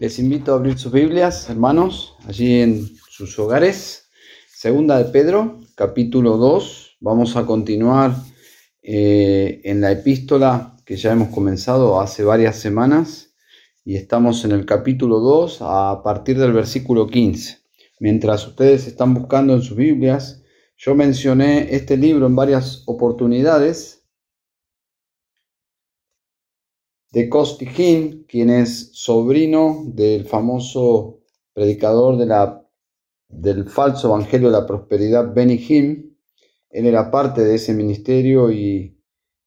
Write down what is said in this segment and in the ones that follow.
Les invito a abrir sus Biblias, hermanos, allí en sus hogares. Segunda de Pedro, capítulo 2. Vamos a continuar eh, en la epístola que ya hemos comenzado hace varias semanas y estamos en el capítulo 2 a partir del versículo 15. Mientras ustedes están buscando en sus Biblias, yo mencioné este libro en varias oportunidades de Costijín, quien es sobrino del famoso predicador del falso evangelio de la prosperidad, Benny Hinn. Él era parte de ese ministerio y,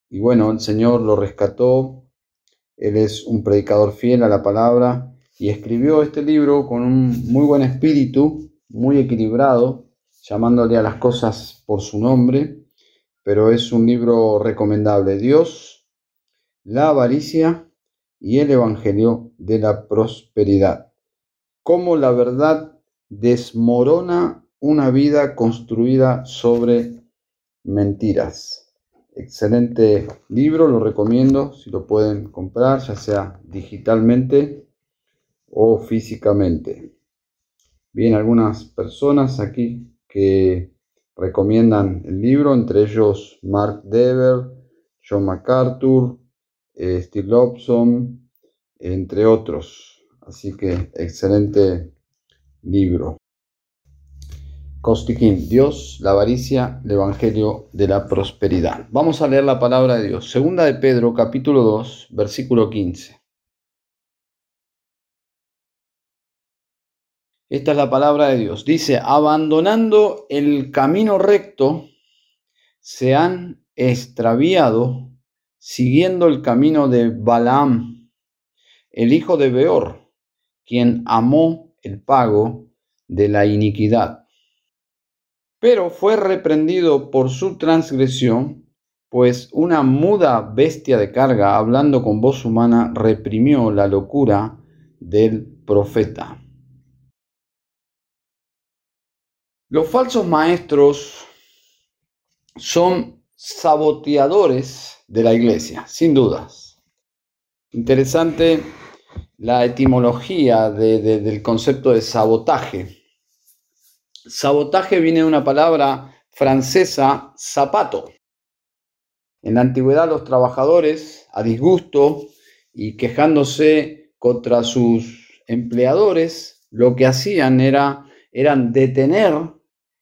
y bueno, el Señor lo rescató. Él es un predicador fiel a la palabra y escribió este libro con un muy buen espíritu, muy equilibrado, llamándole a las cosas por su nombre, pero es un libro recomendable. Dios la avaricia y el Evangelio de la prosperidad. Cómo la verdad desmorona una vida construida sobre mentiras. Excelente libro, lo recomiendo si lo pueden comprar, ya sea digitalmente o físicamente. Bien, algunas personas aquí que recomiendan el libro, entre ellos Mark Dever, John MacArthur, eh, Steve Lobson, entre otros. Así que excelente libro. Costiquín, Dios, la avaricia, el Evangelio de la prosperidad. Vamos a leer la palabra de Dios. Segunda de Pedro, capítulo 2, versículo 15. Esta es la palabra de Dios. Dice, abandonando el camino recto, se han extraviado siguiendo el camino de Balaam, el hijo de Beor, quien amó el pago de la iniquidad. Pero fue reprendido por su transgresión, pues una muda bestia de carga, hablando con voz humana, reprimió la locura del profeta. Los falsos maestros son saboteadores de la iglesia, sin dudas. Interesante la etimología del concepto de sabotaje. Sabotaje viene de una palabra francesa, zapato. En la antigüedad los trabajadores, a disgusto y quejándose contra sus empleadores, lo que hacían era eran detener,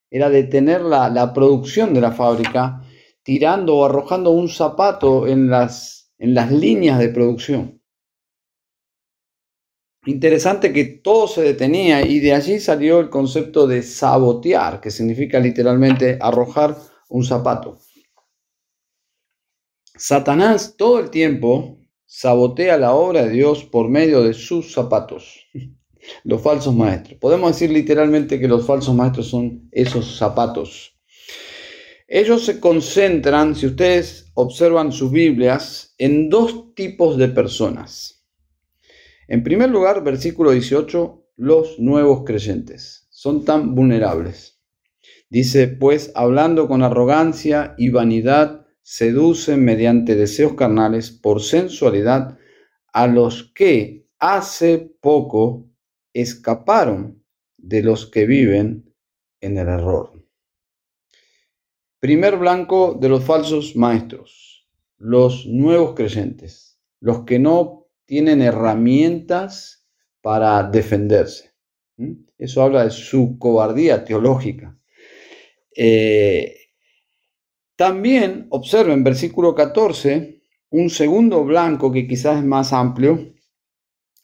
era detener la, la producción de la fábrica tirando o arrojando un zapato en las, en las líneas de producción. Interesante que todo se detenía y de allí salió el concepto de sabotear, que significa literalmente arrojar un zapato. Satanás todo el tiempo sabotea la obra de Dios por medio de sus zapatos, los falsos maestros. Podemos decir literalmente que los falsos maestros son esos zapatos ellos se concentran, si ustedes observan sus Biblias, en dos tipos de personas. En primer lugar, versículo 18, los nuevos creyentes son tan vulnerables. Dice, pues hablando con arrogancia y vanidad, seducen mediante deseos carnales por sensualidad a los que hace poco escaparon de los que viven en el error. Primer blanco de los falsos maestros, los nuevos creyentes, los que no tienen herramientas para defenderse. Eso habla de su cobardía teológica. Eh, también observen versículo 14, un segundo blanco que quizás es más amplio,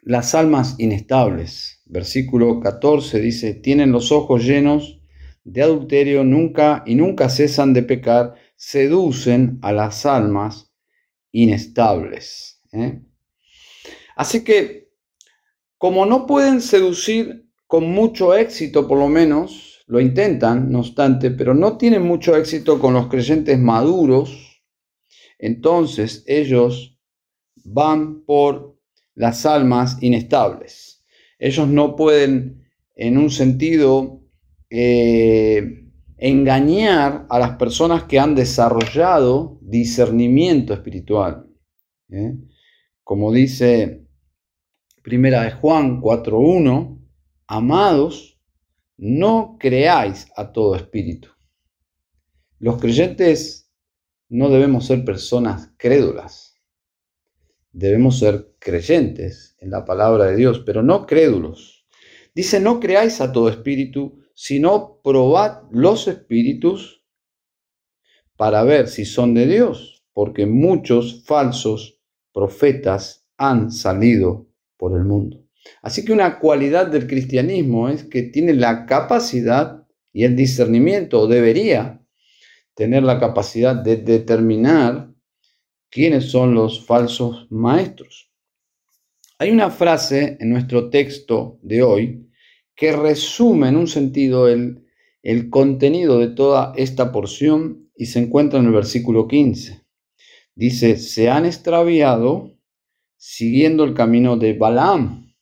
las almas inestables. Versículo 14 dice, tienen los ojos llenos de adulterio nunca y nunca cesan de pecar, seducen a las almas inestables. ¿eh? Así que, como no pueden seducir con mucho éxito, por lo menos, lo intentan, no obstante, pero no tienen mucho éxito con los creyentes maduros, entonces ellos van por las almas inestables. Ellos no pueden, en un sentido, eh, engañar a las personas que han desarrollado discernimiento espiritual. ¿eh? Como dice Primera de Juan 4.1, amados, no creáis a todo espíritu. Los creyentes no debemos ser personas crédulas. Debemos ser creyentes en la palabra de Dios, pero no crédulos. Dice, no creáis a todo espíritu, sino probad los espíritus para ver si son de Dios, porque muchos falsos profetas han salido por el mundo. Así que una cualidad del cristianismo es que tiene la capacidad y el discernimiento, o debería tener la capacidad de determinar quiénes son los falsos maestros. Hay una frase en nuestro texto de hoy que resume en un sentido el, el contenido de toda esta porción y se encuentra en el versículo 15. Dice, se han extraviado siguiendo el camino de Balaam.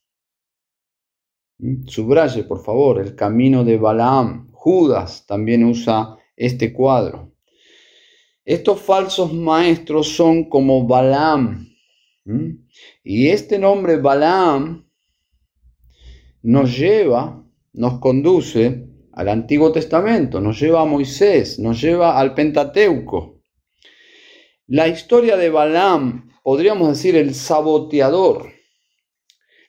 ¿Mm? Subraye, por favor, el camino de Balaam. Judas también usa este cuadro. Estos falsos maestros son como Balaam. Y este nombre Balaam nos lleva, nos conduce al Antiguo Testamento, nos lleva a Moisés, nos lleva al Pentateuco. La historia de Balaam, podríamos decir el saboteador.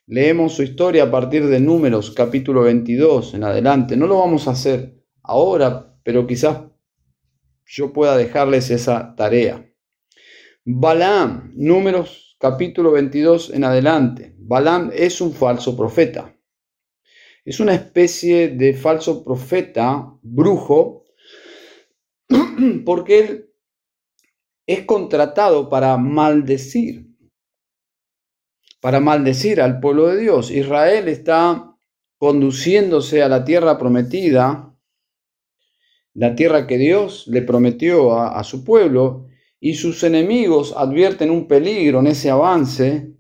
Leemos su historia a partir de Números capítulo 22 en adelante. No lo vamos a hacer ahora, pero quizás yo pueda dejarles esa tarea. Balaam, números capítulo 22 en adelante. Balaam es un falso profeta. Es una especie de falso profeta, brujo, porque él es contratado para maldecir, para maldecir al pueblo de Dios. Israel está conduciéndose a la tierra prometida la tierra que Dios le prometió a, su pueblo, y sus enemigos advierten un peligro en ese avance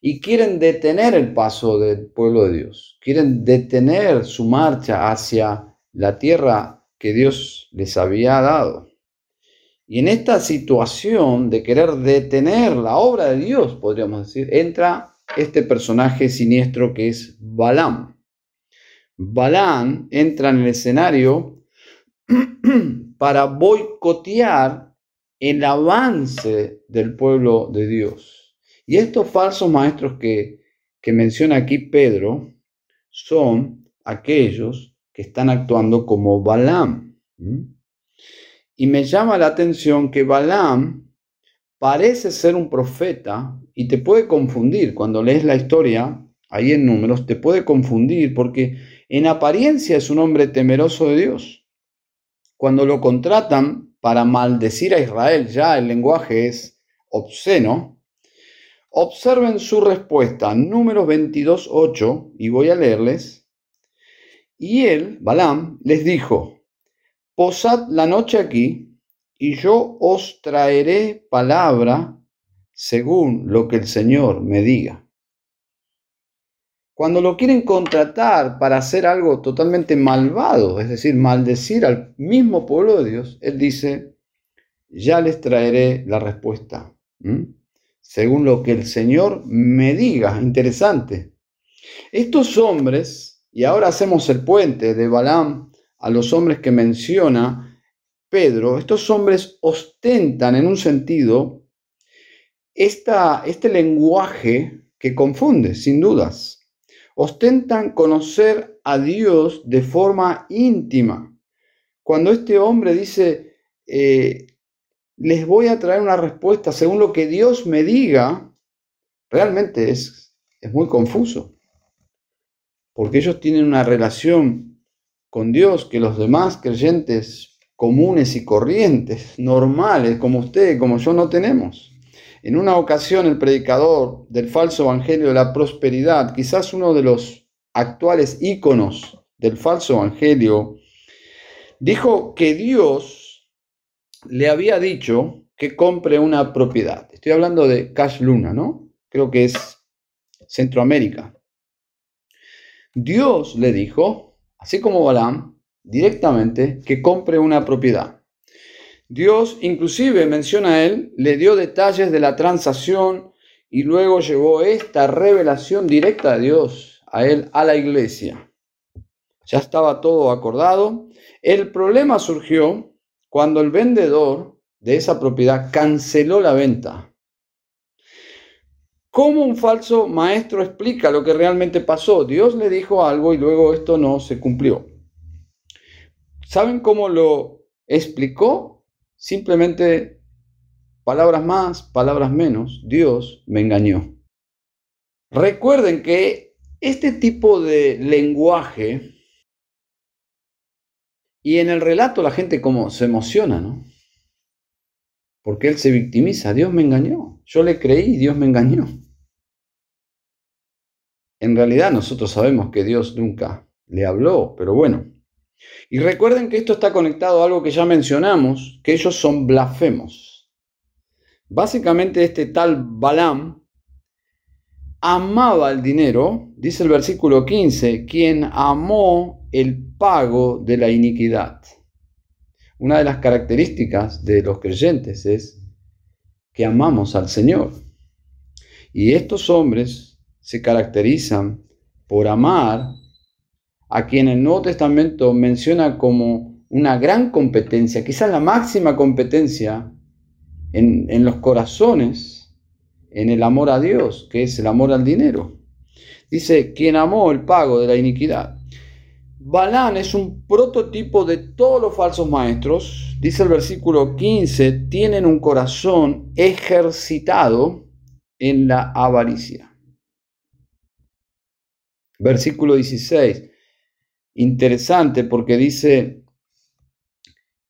y quieren detener el paso del pueblo de Dios, quieren detener su marcha hacia la tierra que Dios les había dado. Y en esta situación de querer detener la obra de Dios, podríamos decir, entra este personaje siniestro que es Balaam. Balaam entra en el escenario para boicotear el avance del pueblo de Dios. Y estos falsos maestros que, que menciona aquí Pedro son aquellos que están actuando como Balaam. Y me llama la atención que Balaam parece ser un profeta y te puede confundir cuando lees la historia ahí en números, te puede confundir porque en apariencia es un hombre temeroso de Dios cuando lo contratan para maldecir a Israel, ya el lenguaje es obsceno, observen su respuesta, número 22.8, y voy a leerles. Y él, Balaam, les dijo, posad la noche aquí, y yo os traeré palabra según lo que el Señor me diga. Cuando lo quieren contratar para hacer algo totalmente malvado, es decir, maldecir al mismo pueblo de Dios, Él dice, ya les traeré la respuesta, según lo que el Señor me diga. Interesante. Estos hombres, y ahora hacemos el puente de Balaam a los hombres que menciona Pedro, estos hombres ostentan en un sentido esta, este lenguaje que confunde, sin dudas ostentan conocer a Dios de forma íntima. Cuando este hombre dice, eh, les voy a traer una respuesta según lo que Dios me diga, realmente es, es muy confuso. Porque ellos tienen una relación con Dios que los demás creyentes comunes y corrientes, normales, como usted, como yo, no tenemos. En una ocasión el predicador del falso evangelio de la prosperidad, quizás uno de los actuales íconos del falso evangelio, dijo que Dios le había dicho que compre una propiedad. Estoy hablando de Cash Luna, ¿no? Creo que es Centroamérica. Dios le dijo, así como Balaam, directamente que compre una propiedad. Dios inclusive, menciona él, le dio detalles de la transacción y luego llevó esta revelación directa de Dios a él, a la iglesia. Ya estaba todo acordado. El problema surgió cuando el vendedor de esa propiedad canceló la venta. ¿Cómo un falso maestro explica lo que realmente pasó? Dios le dijo algo y luego esto no se cumplió. ¿Saben cómo lo explicó? Simplemente palabras más, palabras menos. Dios me engañó. Recuerden que este tipo de lenguaje y en el relato la gente como se emociona, ¿no? Porque él se victimiza, Dios me engañó, yo le creí, Dios me engañó. En realidad nosotros sabemos que Dios nunca le habló, pero bueno. Y recuerden que esto está conectado a algo que ya mencionamos, que ellos son blasfemos. Básicamente este tal Balaam amaba el dinero, dice el versículo 15, quien amó el pago de la iniquidad. Una de las características de los creyentes es que amamos al Señor. Y estos hombres se caracterizan por amar a quien el Nuevo Testamento menciona como una gran competencia, quizás la máxima competencia en, en los corazones, en el amor a Dios, que es el amor al dinero. Dice, quien amó el pago de la iniquidad. Balán es un prototipo de todos los falsos maestros. Dice el versículo 15, tienen un corazón ejercitado en la avaricia. Versículo 16, interesante porque dice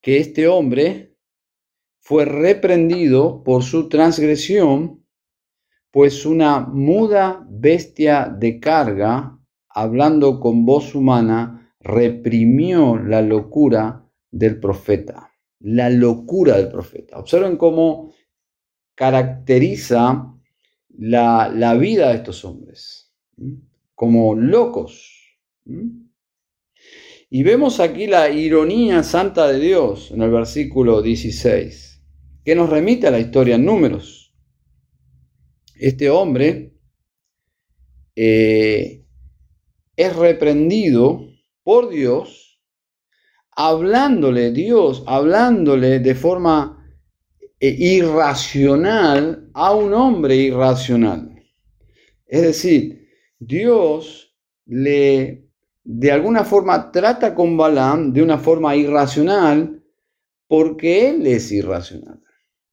que este hombre fue reprendido por su transgresión, pues una muda bestia de carga, hablando con voz humana, reprimió la locura del profeta. La locura del profeta. Observen cómo caracteriza la, vida de estos hombres, como locos. Y vemos aquí la ironía santa de Dios en el versículo 16, que nos remite a la historia en números. Este hombre eh, es reprendido por Dios, hablándole Dios, hablándole de forma eh, irracional a un hombre irracional. Es decir, Dios le de alguna forma trata con Balaam de una forma irracional porque él es irracional.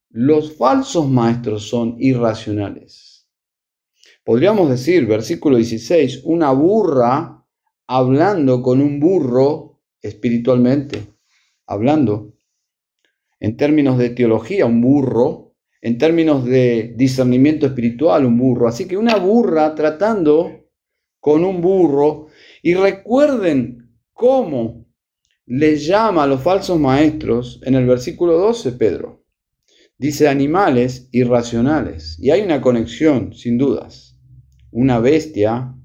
Los falsos maestros son irracionales. Podríamos decir, versículo 16, una burra hablando con un burro espiritualmente, hablando. En términos de teología, un burro. En términos de discernimiento espiritual, un burro. Así que una burra tratando con un burro. Y recuerden cómo le llama a los falsos maestros en el versículo 12, Pedro. Dice animales irracionales. Y hay una conexión, sin dudas. Una bestia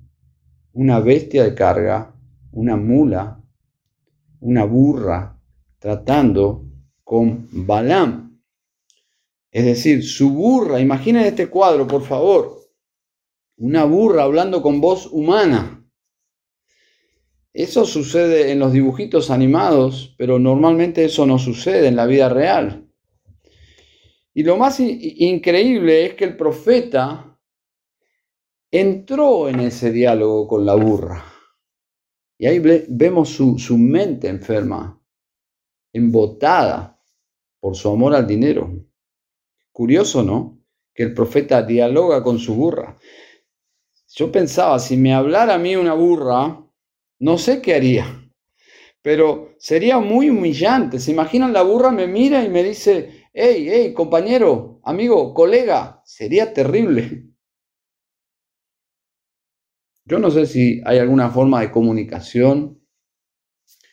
una bestia de carga, una mula, una burra, tratando con Balaam. Es decir, su burra, imaginen este cuadro, por favor. Una burra hablando con voz humana. Eso sucede en los dibujitos animados, pero normalmente eso no sucede en la vida real. Y lo más increíble es que el profeta entró en ese diálogo con la burra. Y ahí vemos su, su mente enferma, embotada por su amor al dinero. Curioso, ¿no? Que el profeta dialoga con su burra. Yo pensaba, si me hablara a mí una burra, no sé qué haría, pero sería muy humillante. ¿Se imaginan? La burra me mira y me dice, hey, hey, compañero, amigo, colega, sería terrible. Yo no sé si hay alguna forma de comunicación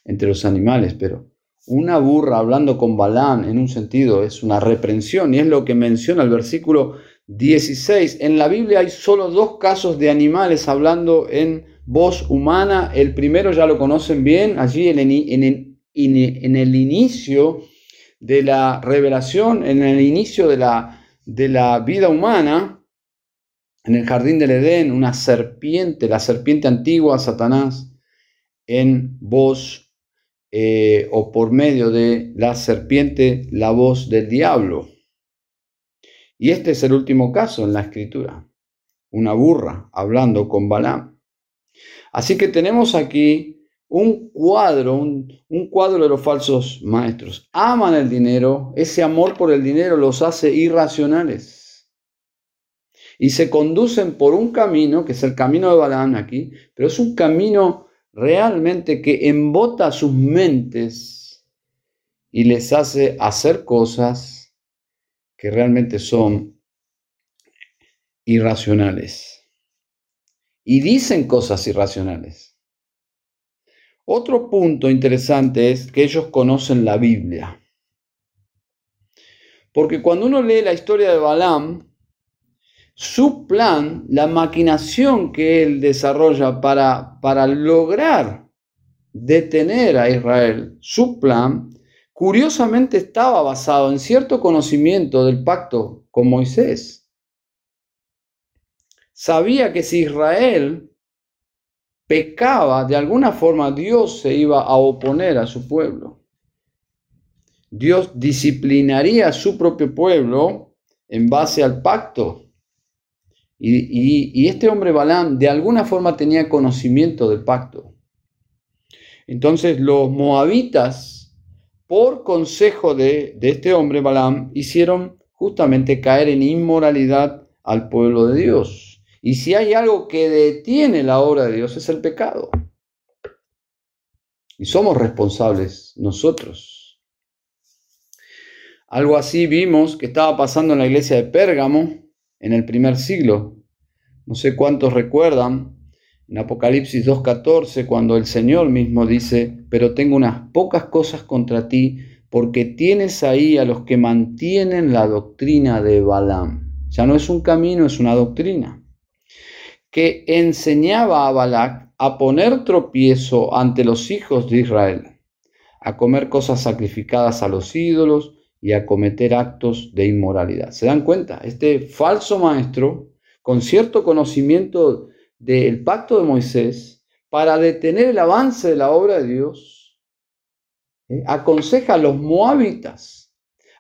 entre los animales, pero una burra hablando con Balán en un sentido es una reprensión y es lo que menciona el versículo 16. En la Biblia hay solo dos casos de animales hablando en voz humana. El primero ya lo conocen bien, allí en, en el inicio de la revelación, en el inicio de la, de la vida humana, en el jardín del Edén, una serpiente, la serpiente antigua, Satanás, en voz eh, o por medio de la serpiente, la voz del diablo. Y este es el último caso en la escritura, una burra hablando con Balaam. Así que tenemos aquí un cuadro, un, un, cuadro de los falsos maestros. Aman el dinero, ese amor por el dinero los hace irracionales y se conducen por un camino, que es el camino de Balaam aquí, pero es un camino realmente que embota sus mentes y les hace hacer cosas que realmente son irracionales. Y dicen cosas irracionales. Otro punto interesante es que ellos conocen la Biblia. Porque cuando uno lee la historia de Balaam, su plan, la maquinación que él desarrolla para, para lograr detener a Israel, su plan, curiosamente estaba basado en cierto conocimiento del pacto con Moisés. Sabía que si Israel pecaba, de alguna forma Dios se iba a oponer a su pueblo. Dios disciplinaría a su propio pueblo en base al pacto y, este hombre Balaam de alguna forma tenía conocimiento del pacto. Entonces los moabitas, por consejo de, de este hombre Balaam, hicieron justamente caer en inmoralidad al pueblo de Dios. Y si hay algo que detiene la obra de Dios es el pecado. Y somos responsables nosotros. Algo así vimos que estaba pasando en la iglesia de Pérgamo, en el primer siglo. No sé cuántos recuerdan en Apocalipsis 2.14 cuando el Señor mismo dice, pero tengo unas pocas cosas contra ti porque tienes ahí a los que mantienen la doctrina de Balaam. Ya no es un camino, es una doctrina que enseñaba a Balac a poner tropiezo ante los hijos de Israel, a comer cosas sacrificadas a los ídolos, y a cometer actos de inmoralidad. ¿Se dan cuenta? Este falso maestro, con cierto conocimiento del pacto de Moisés, para detener el avance de la obra de Dios, ¿eh? aconseja a los moabitas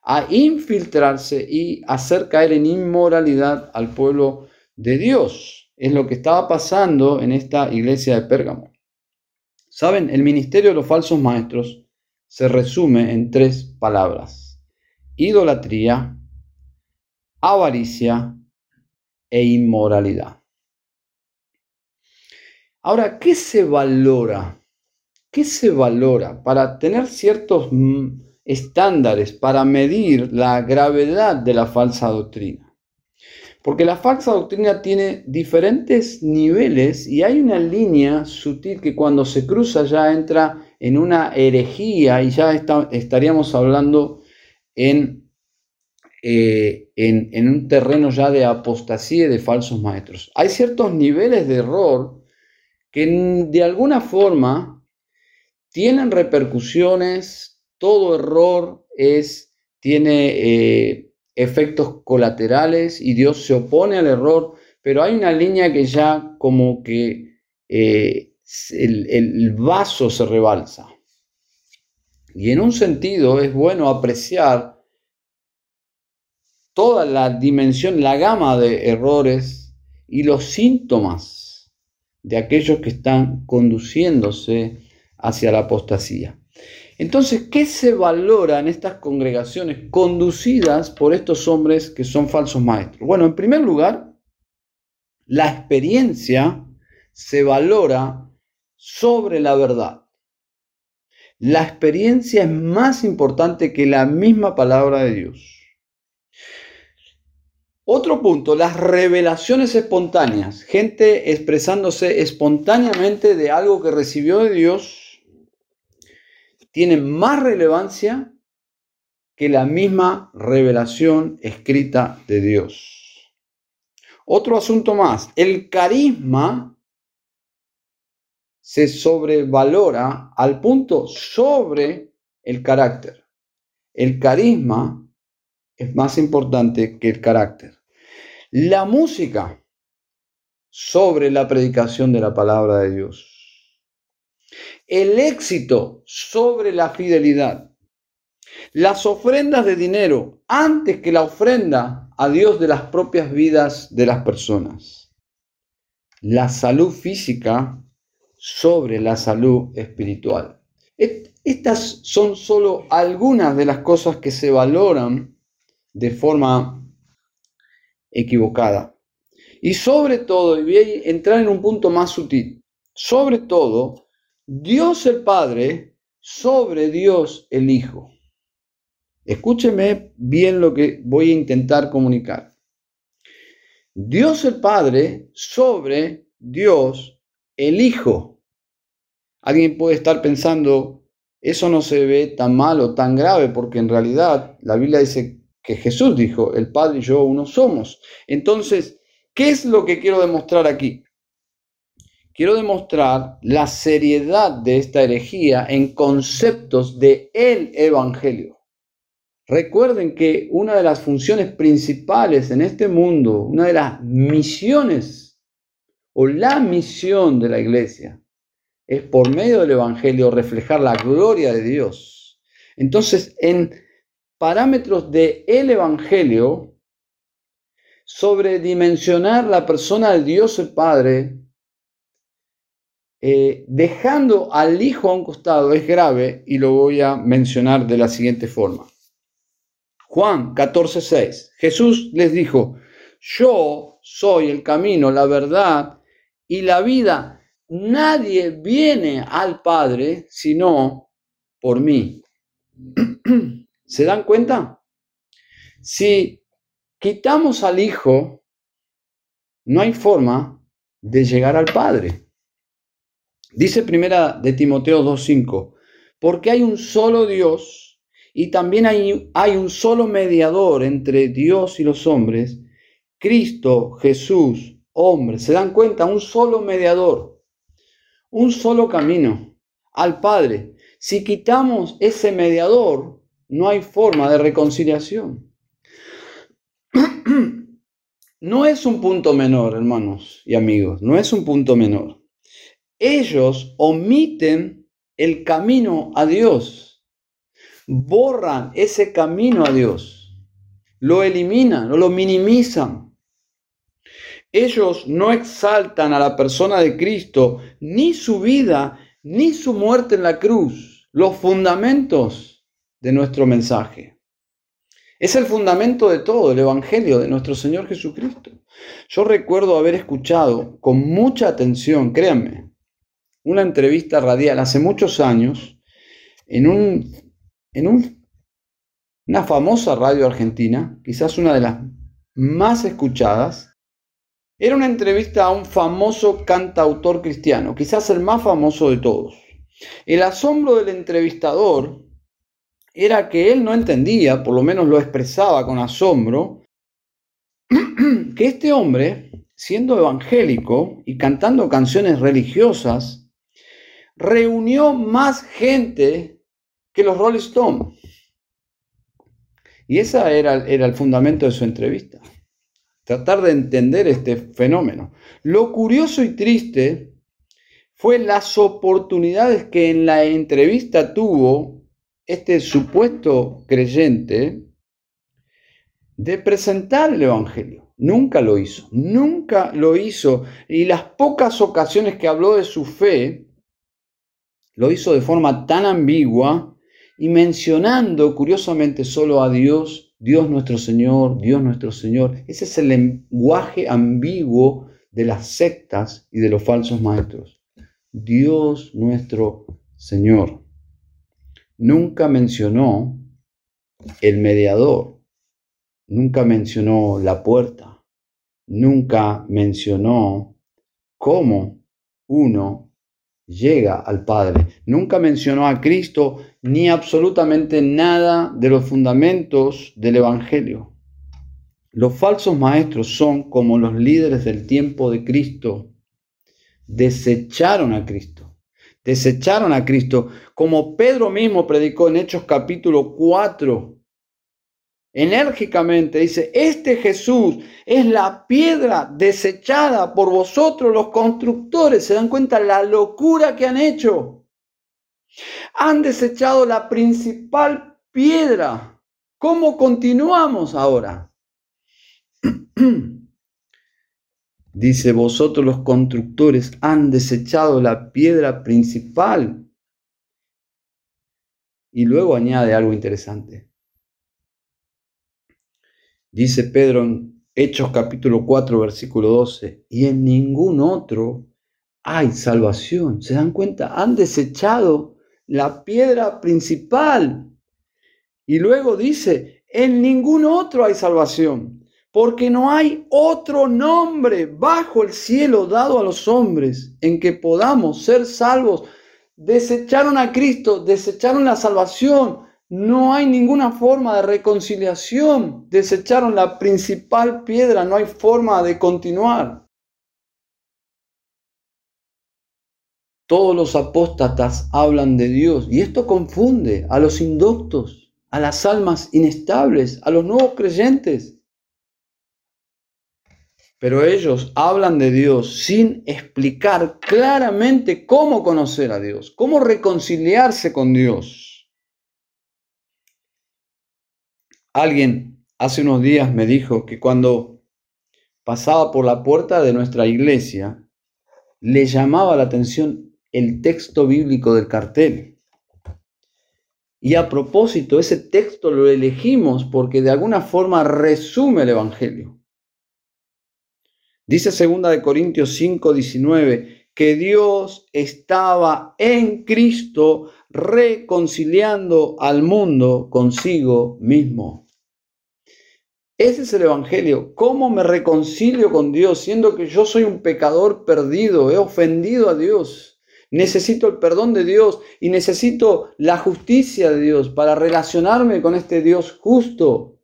a infiltrarse y hacer caer en inmoralidad al pueblo de Dios. Es lo que estaba pasando en esta iglesia de Pérgamo. Saben, el ministerio de los falsos maestros se resume en tres palabras idolatría, avaricia e inmoralidad. Ahora, ¿qué se valora? ¿Qué se valora para tener ciertos mm, estándares para medir la gravedad de la falsa doctrina? Porque la falsa doctrina tiene diferentes niveles y hay una línea sutil que cuando se cruza ya entra en una herejía y ya estaríamos hablando en, eh, en, en, un terreno ya de apostasía y de falsos maestros. Hay ciertos niveles de error que de alguna forma tienen repercusiones, todo error es, tiene eh, efectos colaterales y Dios se opone al error, pero hay una línea que ya como que eh, el, el vaso se rebalsa. Y en un sentido es bueno apreciar toda la dimensión, la gama de errores y los síntomas de aquellos que están conduciéndose hacia la apostasía. Entonces, ¿qué se valora en estas congregaciones conducidas por estos hombres que son falsos maestros? Bueno, en primer lugar, la experiencia se valora sobre la verdad. La experiencia es más importante que la misma palabra de Dios. Otro punto, las revelaciones espontáneas. Gente expresándose espontáneamente de algo que recibió de Dios tiene más relevancia que la misma revelación escrita de Dios. Otro asunto más, el carisma se sobrevalora al punto sobre el carácter. El carisma es más importante que el carácter. La música sobre la predicación de la palabra de Dios. El éxito sobre la fidelidad. Las ofrendas de dinero antes que la ofrenda a Dios de las propias vidas de las personas. La salud física sobre la salud espiritual. Estas son solo algunas de las cosas que se valoran de forma equivocada. Y sobre todo, y voy a entrar en un punto más sutil, sobre todo, Dios el Padre sobre Dios el Hijo. Escúcheme bien lo que voy a intentar comunicar. Dios el Padre sobre Dios el Hijo. Alguien puede estar pensando, eso no se ve tan mal o tan grave, porque en realidad la Biblia dice que Jesús dijo, el Padre y yo uno somos. Entonces, ¿qué es lo que quiero demostrar aquí? Quiero demostrar la seriedad de esta herejía en conceptos de el Evangelio. Recuerden que una de las funciones principales en este mundo, una de las misiones o la misión de la iglesia, es por medio del Evangelio reflejar la gloria de Dios. Entonces, en parámetros de el Evangelio, sobredimensionar la persona de Dios el Padre, eh, dejando al Hijo a un costado, es grave y lo voy a mencionar de la siguiente forma. Juan 14:6. Jesús les dijo, yo soy el camino, la verdad y la vida. Nadie viene al Padre sino por mí. ¿Se dan cuenta? Si quitamos al Hijo, no hay forma de llegar al Padre. Dice primera de Timoteo 2.5, porque hay un solo Dios y también hay, hay un solo mediador entre Dios y los hombres, Cristo Jesús, hombre. ¿Se dan cuenta? Un solo mediador, un solo camino al Padre. Si quitamos ese mediador, no hay forma de reconciliación. No es un punto menor, hermanos y amigos, no es un punto menor. Ellos omiten el camino a Dios, borran ese camino a Dios, lo eliminan, lo minimizan. Ellos no exaltan a la persona de Cristo, ni su vida, ni su muerte en la cruz, los fundamentos de nuestro mensaje. Es el fundamento de todo, el Evangelio de nuestro Señor Jesucristo. Yo recuerdo haber escuchado con mucha atención, créanme, una entrevista radial hace muchos años en, un, en un, una famosa radio argentina, quizás una de las más escuchadas. Era una entrevista a un famoso cantautor cristiano, quizás el más famoso de todos. El asombro del entrevistador era que él no entendía, por lo menos lo expresaba con asombro, que este hombre, siendo evangélico y cantando canciones religiosas, reunió más gente que los Rolling Stones. Y ese era, era el fundamento de su entrevista. Tratar de entender este fenómeno. Lo curioso y triste fue las oportunidades que en la entrevista tuvo este supuesto creyente de presentar el Evangelio. Nunca lo hizo, nunca lo hizo. Y las pocas ocasiones que habló de su fe, lo hizo de forma tan ambigua y mencionando curiosamente solo a Dios, Dios nuestro Señor, Dios nuestro Señor. Ese es el lenguaje ambiguo de las sectas y de los falsos maestros. Dios nuestro Señor nunca mencionó el mediador, nunca mencionó la puerta, nunca mencionó cómo uno llega al Padre, nunca mencionó a Cristo ni absolutamente nada de los fundamentos del Evangelio. Los falsos maestros son como los líderes del tiempo de Cristo, desecharon a Cristo. Desecharon a Cristo, como Pedro mismo predicó en Hechos capítulo 4, enérgicamente, dice, este Jesús es la piedra desechada por vosotros los constructores. ¿Se dan cuenta la locura que han hecho? Han desechado la principal piedra. ¿Cómo continuamos ahora? Dice, vosotros los constructores han desechado la piedra principal. Y luego añade algo interesante. Dice Pedro en Hechos capítulo 4, versículo 12, y en ningún otro hay salvación. ¿Se dan cuenta? Han desechado la piedra principal. Y luego dice, en ningún otro hay salvación porque no hay otro nombre bajo el cielo dado a los hombres en que podamos ser salvos. Desecharon a Cristo, desecharon la salvación. No hay ninguna forma de reconciliación. Desecharon la principal piedra, no hay forma de continuar. Todos los apóstatas hablan de Dios y esto confunde a los indoctos, a las almas inestables, a los nuevos creyentes. Pero ellos hablan de Dios sin explicar claramente cómo conocer a Dios, cómo reconciliarse con Dios. Alguien hace unos días me dijo que cuando pasaba por la puerta de nuestra iglesia, le llamaba la atención el texto bíblico del cartel. Y a propósito, ese texto lo elegimos porque de alguna forma resume el Evangelio. Dice 2 de Corintios 5, 19, que Dios estaba en Cristo reconciliando al mundo consigo mismo. Ese es el Evangelio. ¿Cómo me reconcilio con Dios siendo que yo soy un pecador perdido? He ofendido a Dios. Necesito el perdón de Dios y necesito la justicia de Dios para relacionarme con este Dios justo,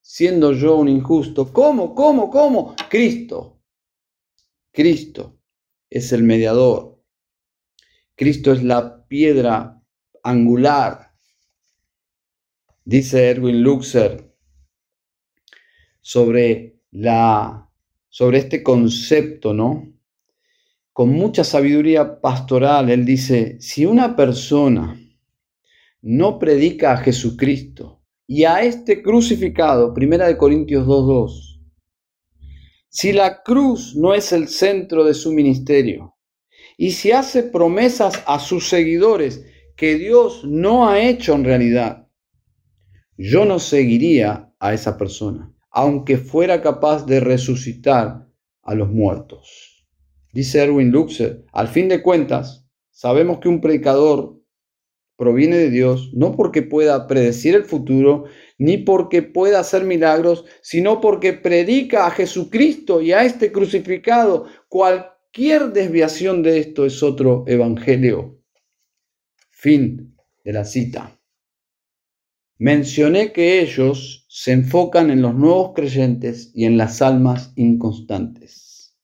siendo yo un injusto. ¿Cómo? ¿Cómo? ¿Cómo? Cristo. Cristo es el mediador. Cristo es la piedra angular. Dice Erwin Luxer sobre, la, sobre este concepto, ¿no? Con mucha sabiduría pastoral, él dice, si una persona no predica a Jesucristo y a este crucificado, Primera de Corintios 2.2, si la cruz no es el centro de su ministerio y si hace promesas a sus seguidores que Dios no ha hecho en realidad, yo no seguiría a esa persona, aunque fuera capaz de resucitar a los muertos. Dice Erwin Luxer, al fin de cuentas, sabemos que un predicador proviene de Dios, no porque pueda predecir el futuro, ni porque pueda hacer milagros, sino porque predica a Jesucristo y a este crucificado. Cualquier desviación de esto es otro evangelio. Fin de la cita. Mencioné que ellos se enfocan en los nuevos creyentes y en las almas inconstantes.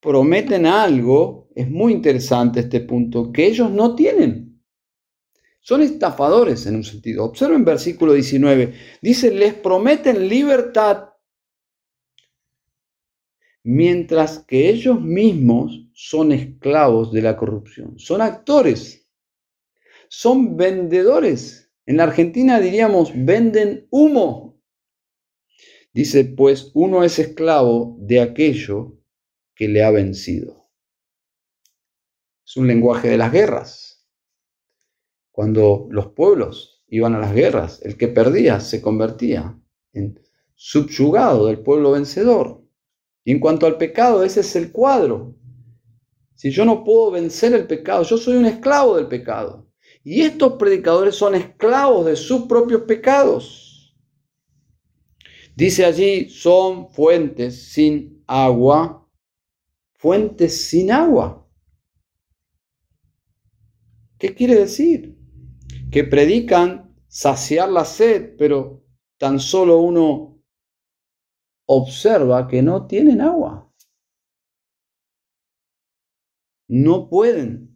Prometen algo, es muy interesante este punto, que ellos no tienen. Son estafadores en un sentido. Observen versículo 19. Dice, les prometen libertad mientras que ellos mismos son esclavos de la corrupción. Son actores. Son vendedores. En la Argentina diríamos, venden humo. Dice, pues uno es esclavo de aquello que le ha vencido. Es un lenguaje de las guerras cuando los pueblos iban a las guerras, el que perdía se convertía en subyugado del pueblo vencedor. Y en cuanto al pecado, ese es el cuadro. Si yo no puedo vencer el pecado, yo soy un esclavo del pecado. Y estos predicadores son esclavos de sus propios pecados. Dice allí, son fuentes sin agua, fuentes sin agua. ¿Qué quiere decir? que predican saciar la sed, pero tan solo uno observa que no tienen agua. No pueden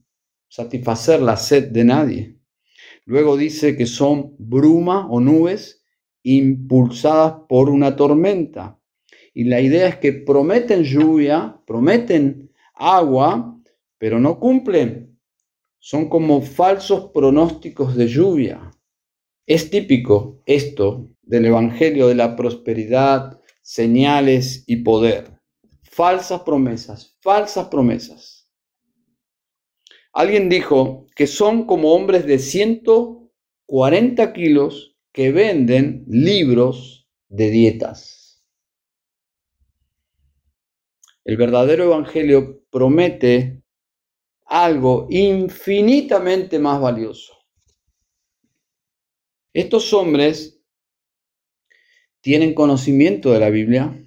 satisfacer la sed de nadie. Luego dice que son bruma o nubes impulsadas por una tormenta. Y la idea es que prometen lluvia, prometen agua, pero no cumplen. Son como falsos pronósticos de lluvia. Es típico esto del Evangelio de la prosperidad, señales y poder. Falsas promesas, falsas promesas. Alguien dijo que son como hombres de 140 kilos que venden libros de dietas. El verdadero Evangelio promete algo infinitamente más valioso. Estos hombres tienen conocimiento de la Biblia.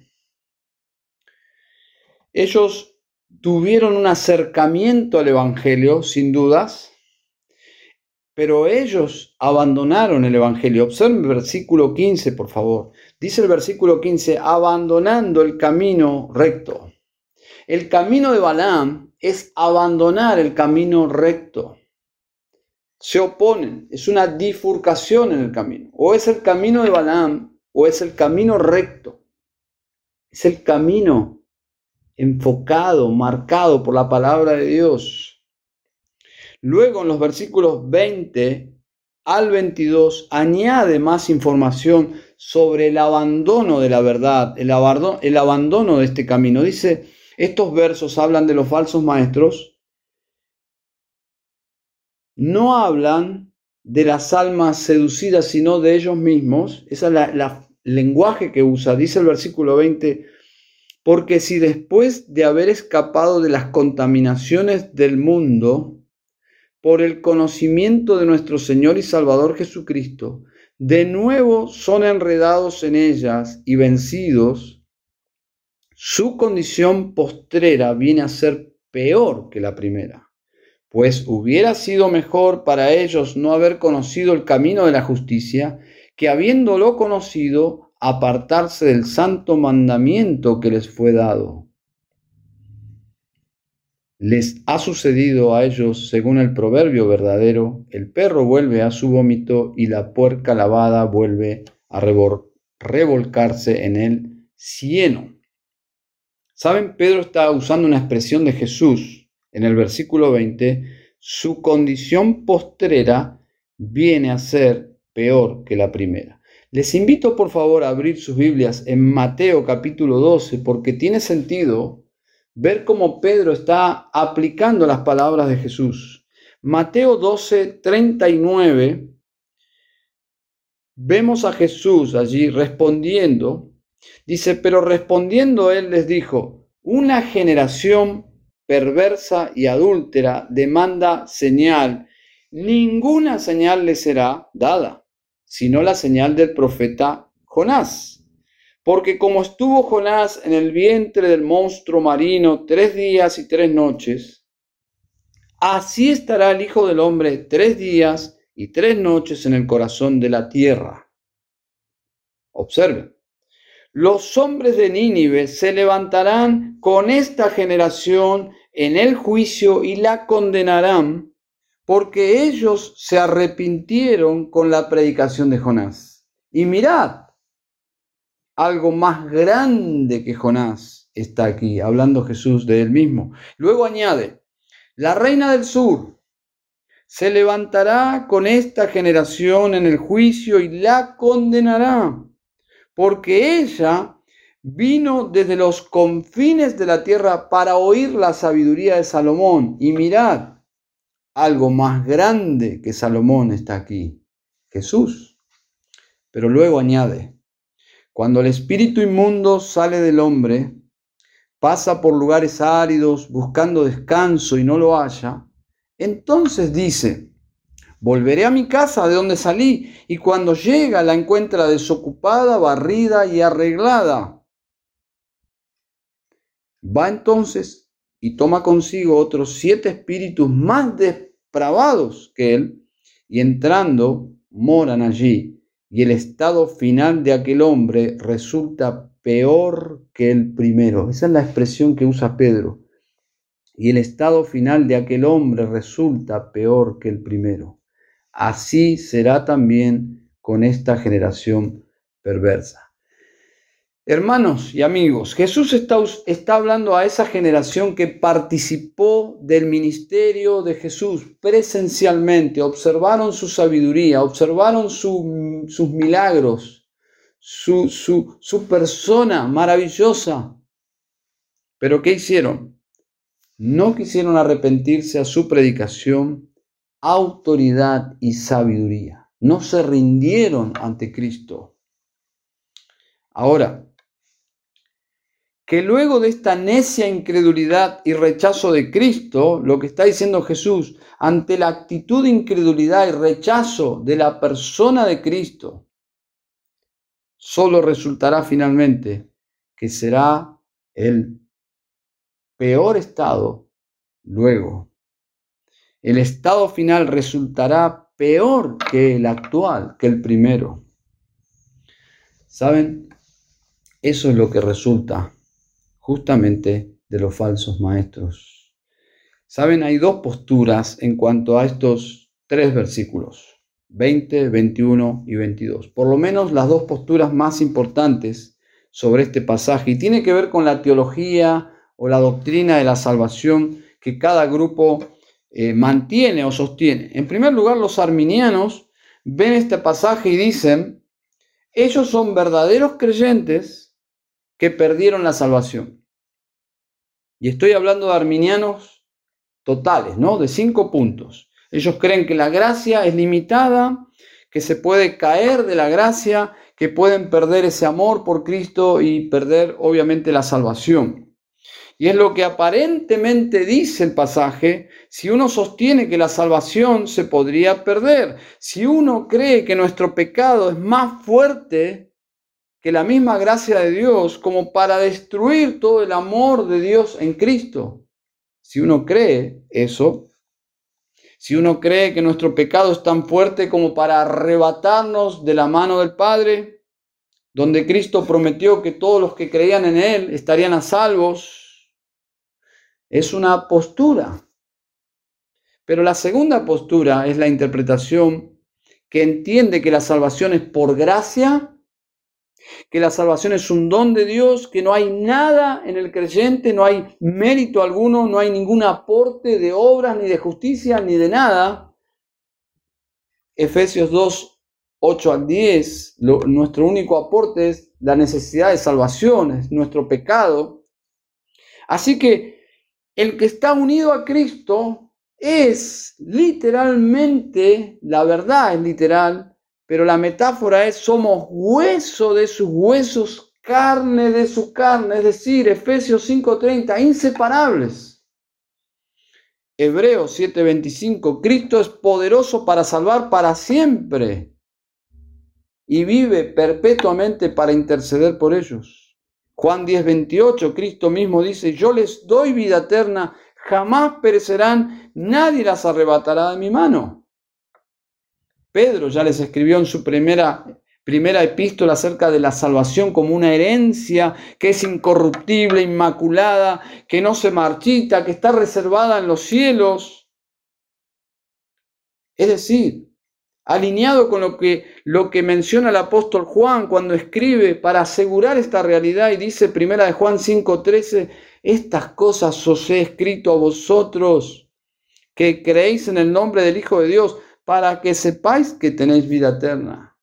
Ellos tuvieron un acercamiento al Evangelio, sin dudas, pero ellos abandonaron el Evangelio. Observen el versículo 15, por favor. Dice el versículo 15, abandonando el camino recto. El camino de Balaam es abandonar el camino recto se oponen, es una bifurcación en el camino. O es el camino de Balaam o es el camino recto. Es el camino enfocado, marcado por la palabra de Dios. Luego en los versículos 20 al 22 añade más información sobre el abandono de la verdad, el abandono, el abandono de este camino. Dice, estos versos hablan de los falsos maestros no hablan de las almas seducidas, sino de ellos mismos. Ese es el lenguaje que usa. Dice el versículo 20, porque si después de haber escapado de las contaminaciones del mundo, por el conocimiento de nuestro Señor y Salvador Jesucristo, de nuevo son enredados en ellas y vencidos, su condición postrera viene a ser peor que la primera. Pues hubiera sido mejor para ellos no haber conocido el camino de la justicia, que habiéndolo conocido, apartarse del santo mandamiento que les fue dado. Les ha sucedido a ellos, según el proverbio verdadero, el perro vuelve a su vómito y la puerca lavada vuelve a revolcarse en el cieno. ¿Saben? Pedro está usando una expresión de Jesús en el versículo 20, su condición postrera viene a ser peor que la primera. Les invito por favor a abrir sus Biblias en Mateo capítulo 12 porque tiene sentido ver cómo Pedro está aplicando las palabras de Jesús. Mateo 12, 39, vemos a Jesús allí respondiendo. Dice, pero respondiendo él les dijo, una generación perversa y adúltera demanda señal. Ninguna señal le será dada, sino la señal del profeta Jonás. Porque como estuvo Jonás en el vientre del monstruo marino tres días y tres noches, así estará el Hijo del Hombre tres días y tres noches en el corazón de la tierra. Observen, los hombres de Nínive se levantarán con esta generación en el juicio y la condenarán porque ellos se arrepintieron con la predicación de Jonás. Y mirad, algo más grande que Jonás está aquí, hablando Jesús de él mismo. Luego añade, la reina del sur se levantará con esta generación en el juicio y la condenará, porque ella vino desde los confines de la tierra para oír la sabiduría de Salomón. Y mirad, algo más grande que Salomón está aquí, Jesús. Pero luego añade, cuando el espíritu inmundo sale del hombre, pasa por lugares áridos buscando descanso y no lo halla, entonces dice, volveré a mi casa de donde salí, y cuando llega la encuentra desocupada, barrida y arreglada. Va entonces y toma consigo otros siete espíritus más que él, y entrando moran allí, y el estado final de aquel hombre resulta peor que el primero. Esa es la expresión que usa Pedro. Y el estado final de aquel hombre resulta peor que el primero. Así será también con esta generación perversa. Hermanos y amigos, Jesús está, está, hablando a esa generación que participó del ministerio de Jesús presencialmente, observaron su sabiduría, observaron sus milagros, su, su, su persona maravillosa. Pero ¿qué hicieron? No quisieron arrepentirse a su predicación, autoridad y sabiduría. No se rindieron ante Cristo. Ahora, que luego de esta necia incredulidad y rechazo de Cristo, lo que está diciendo Jesús, ante la actitud de incredulidad y rechazo de la persona de Cristo, solo resultará finalmente que será el peor estado luego. El estado final resultará peor que el actual, que el primero. ¿Saben? Eso es lo que resulta justamente de los falsos maestros. Saben, hay dos posturas en cuanto a estos tres versículos, 20, 21 y 22. Por lo menos las dos posturas más importantes sobre este pasaje y tiene que ver con la teología o la doctrina de la salvación que cada grupo eh, mantiene o sostiene. En primer lugar, los arminianos ven este pasaje y dicen, ellos son verdaderos creyentes que perdieron la salvación. Y estoy hablando de arminianos totales, ¿no? De cinco puntos. Ellos creen que la gracia es limitada, que se puede caer de la gracia, que pueden perder ese amor por Cristo y perder obviamente la salvación. Y es lo que aparentemente dice el pasaje, si uno sostiene que la salvación se podría perder, si uno cree que nuestro pecado es más fuerte que la misma gracia de Dios como para destruir todo el amor de Dios en Cristo. Si uno cree eso, si uno cree que nuestro pecado es tan fuerte como para arrebatarnos de la mano del Padre, donde Cristo prometió que todos los que creían en Él estarían a salvos, es una postura. Pero la segunda postura es la interpretación que entiende que la salvación es por gracia que la salvación es un don de Dios, que no hay nada en el creyente, no hay mérito alguno, no hay ningún aporte de obras, ni de justicia, ni de nada. Efesios 2, 8 al 10, nuestro único aporte es la necesidad de salvación, es nuestro pecado. Así que el que está unido a Cristo es literalmente, la verdad es literal, pero la metáfora es somos hueso de sus huesos, carne de su carne, es decir, Efesios 5:30, inseparables. Hebreos 7:25, Cristo es poderoso para salvar para siempre y vive perpetuamente para interceder por ellos. Juan 10:28, Cristo mismo dice, yo les doy vida eterna, jamás perecerán, nadie las arrebatará de mi mano. Pedro ya les escribió en su primera, primera epístola acerca de la salvación como una herencia que es incorruptible, inmaculada, que no se marchita, que está reservada en los cielos. Es decir, alineado con lo que, lo que menciona el apóstol Juan cuando escribe para asegurar esta realidad y dice primera de Juan 5:13, estas cosas os he escrito a vosotros que creéis en el nombre del Hijo de Dios para que sepáis que tenéis vida eterna.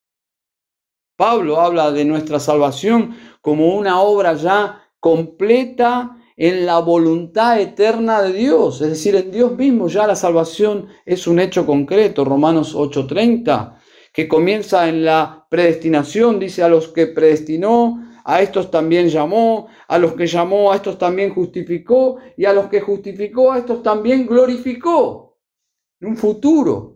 Pablo habla de nuestra salvación como una obra ya completa en la voluntad eterna de Dios, es decir, en Dios mismo ya la salvación es un hecho concreto, Romanos 8:30, que comienza en la predestinación, dice a los que predestinó, a estos también llamó, a los que llamó, a estos también justificó, y a los que justificó, a estos también glorificó. En un futuro,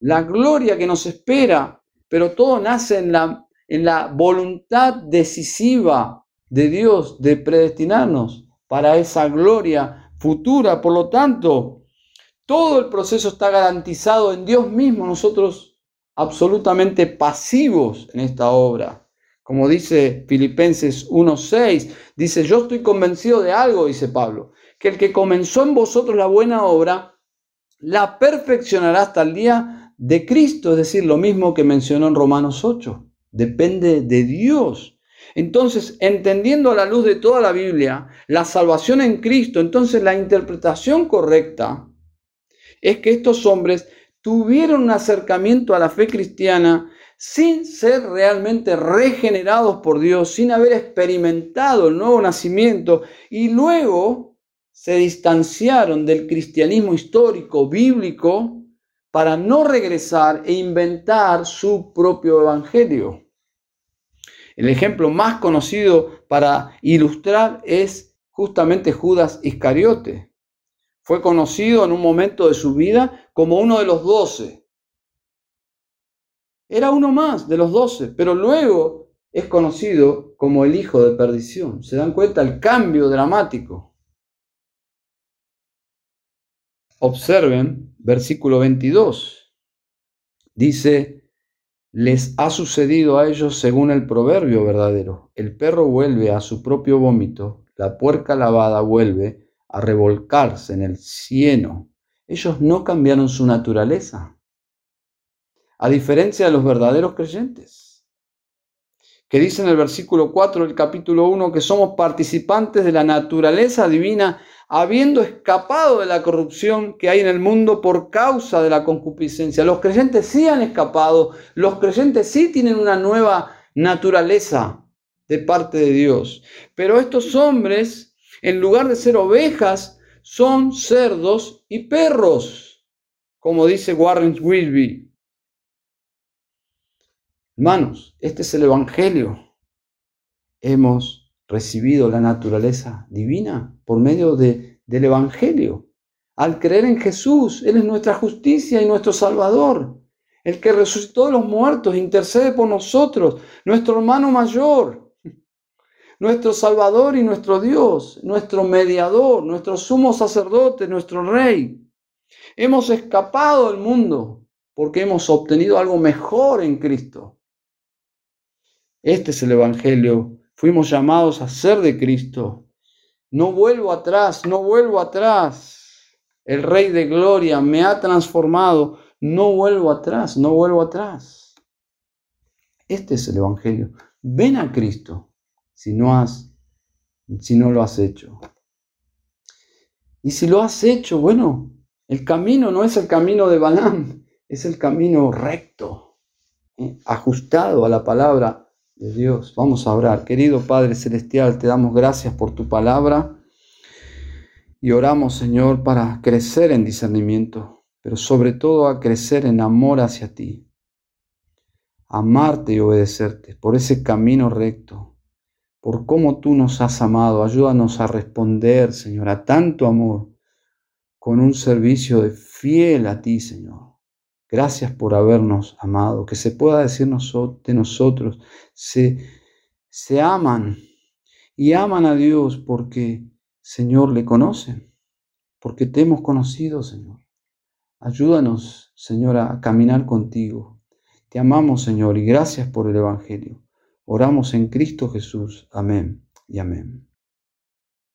la gloria que nos espera, pero todo nace en la, en la voluntad decisiva de Dios de predestinarnos para esa gloria futura. Por lo tanto, todo el proceso está garantizado en Dios mismo, nosotros absolutamente pasivos en esta obra. Como dice Filipenses 1.6, dice, yo estoy convencido de algo, dice Pablo, que el que comenzó en vosotros la buena obra, la perfeccionará hasta el día de Cristo, es decir, lo mismo que mencionó en Romanos 8. depende de Dios. Entonces, entendiendo a la luz de toda la Biblia la salvación en Cristo, entonces la interpretación correcta es que estos hombres tuvieron un acercamiento a la fe cristiana sin ser realmente regenerados por Dios, sin haber experimentado el nuevo nacimiento y luego se distanciaron del cristianismo histórico, bíblico, para no regresar e inventar su propio evangelio. El ejemplo más conocido para ilustrar es justamente Judas Iscariote. Fue conocido en un momento de su vida como uno de los doce. Era uno más de los doce, pero luego es conocido como el hijo de perdición. ¿Se dan cuenta el cambio dramático? Observen versículo 22. Dice, les ha sucedido a ellos según el proverbio verdadero. El perro vuelve a su propio vómito, la puerca lavada vuelve a revolcarse en el cieno. Ellos no cambiaron su naturaleza, a diferencia de los verdaderos creyentes, que dice en el versículo 4 del capítulo 1 que somos participantes de la naturaleza divina habiendo escapado de la corrupción que hay en el mundo por causa de la concupiscencia. Los creyentes sí han escapado, los creyentes sí tienen una nueva naturaleza de parte de Dios. Pero estos hombres, en lugar de ser ovejas, son cerdos y perros, como dice Warren Wilby. Hermanos, este es el Evangelio. Hemos recibido la naturaleza divina por medio de, del Evangelio. Al creer en Jesús, Él es nuestra justicia y nuestro Salvador. El que resucitó de los muertos, intercede por nosotros, nuestro hermano mayor, nuestro Salvador y nuestro Dios, nuestro mediador, nuestro sumo sacerdote, nuestro Rey. Hemos escapado del mundo porque hemos obtenido algo mejor en Cristo. Este es el Evangelio Fuimos llamados a ser de Cristo. No vuelvo atrás, no vuelvo atrás. El Rey de Gloria me ha transformado. No vuelvo atrás, no vuelvo atrás. Este es el Evangelio. Ven a Cristo si no has, si no lo has hecho. Y si lo has hecho, bueno, el camino no es el camino de Balaam, es el camino recto, eh, ajustado a la palabra de Dios. Vamos a orar. Querido Padre Celestial, te damos gracias por tu palabra y oramos, Señor, para crecer en discernimiento, pero sobre todo a crecer en amor hacia ti. Amarte y obedecerte por ese camino recto, por cómo tú nos has amado. Ayúdanos a responder, Señor, a tanto amor con un servicio de fiel a ti, Señor. Gracias por habernos amado. Que se pueda decir de nosotros, se, se aman y aman a Dios porque, Señor, le conocen, porque te hemos conocido, Señor. Ayúdanos, Señor, a caminar contigo. Te amamos, Señor, y gracias por el Evangelio. Oramos en Cristo Jesús. Amén y amén.